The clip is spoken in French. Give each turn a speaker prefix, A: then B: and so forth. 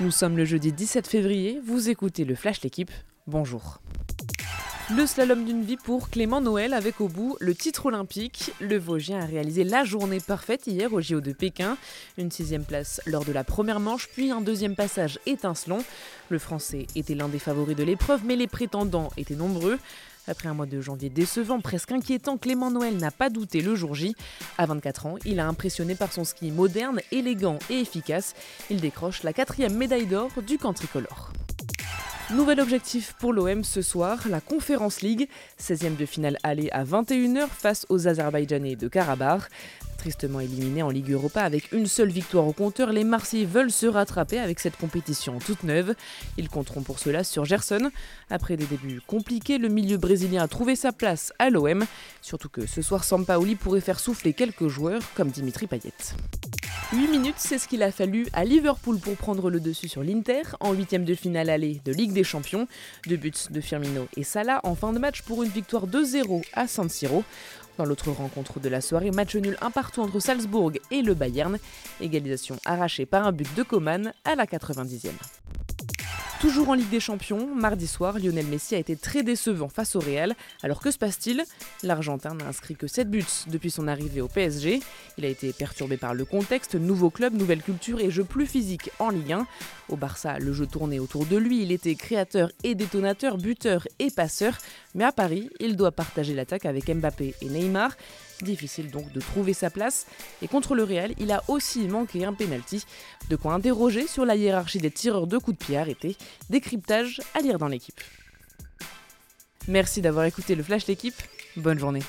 A: Nous sommes le jeudi 17 février, vous écoutez le Flash L'équipe, bonjour. Le slalom d'une vie pour Clément Noël avec au bout le titre olympique. Le Vosgien a réalisé la journée parfaite hier au JO de Pékin. Une sixième place lors de la première manche, puis un deuxième passage étincelant. Le Français était l'un des favoris de l'épreuve, mais les prétendants étaient nombreux. Après un mois de janvier décevant, presque inquiétant, Clément Noël n'a pas douté le jour J. À 24 ans, il a impressionné par son ski moderne, élégant et efficace. Il décroche la quatrième médaille d'or du camp tricolore. Nouvel objectif pour l'OM ce soir, la Conférence League, 16e de finale aller à 21h face aux Azerbaïdjanais de Karabakh. Tristement éliminés en Ligue Europa avec une seule victoire au compteur, les Marseillais veulent se rattraper avec cette compétition toute neuve. Ils compteront pour cela sur Gerson. Après des débuts compliqués, le milieu brésilien a trouvé sa place à l'OM, surtout que ce soir Sampaoli pourrait faire souffler quelques joueurs comme Dimitri Payet. 8 minutes, c'est ce qu'il a fallu à Liverpool pour prendre le dessus sur l'Inter en huitième de finale aller de Ligue des Champions. Deux buts de Firmino et Salah en fin de match pour une victoire 2-0 à San Siro. Dans l'autre rencontre de la soirée, match nul un partout entre Salzbourg et le Bayern. Égalisation arrachée par un but de Coman à la 90e. Toujours en Ligue des Champions, mardi soir, Lionel Messi a été très décevant face au Real. Alors que se passe-t-il? L'Argentin n'a inscrit que 7 buts depuis son arrivée au PSG. Il a été perturbé par le contexte, nouveau club, nouvelle culture et jeu plus physique en Ligue 1. Au Barça, le jeu tournait autour de lui, il était créateur et détonateur, buteur et passeur. Mais à Paris, il doit partager l'attaque avec Mbappé et Neymar. Difficile donc de trouver sa place. Et contre le Real, il a aussi manqué un penalty. De quoi interroger sur la hiérarchie des tireurs de coups de pied arrêtés. Décryptage à lire dans l'équipe. Merci d'avoir écouté le Flash l'équipe. Bonne journée.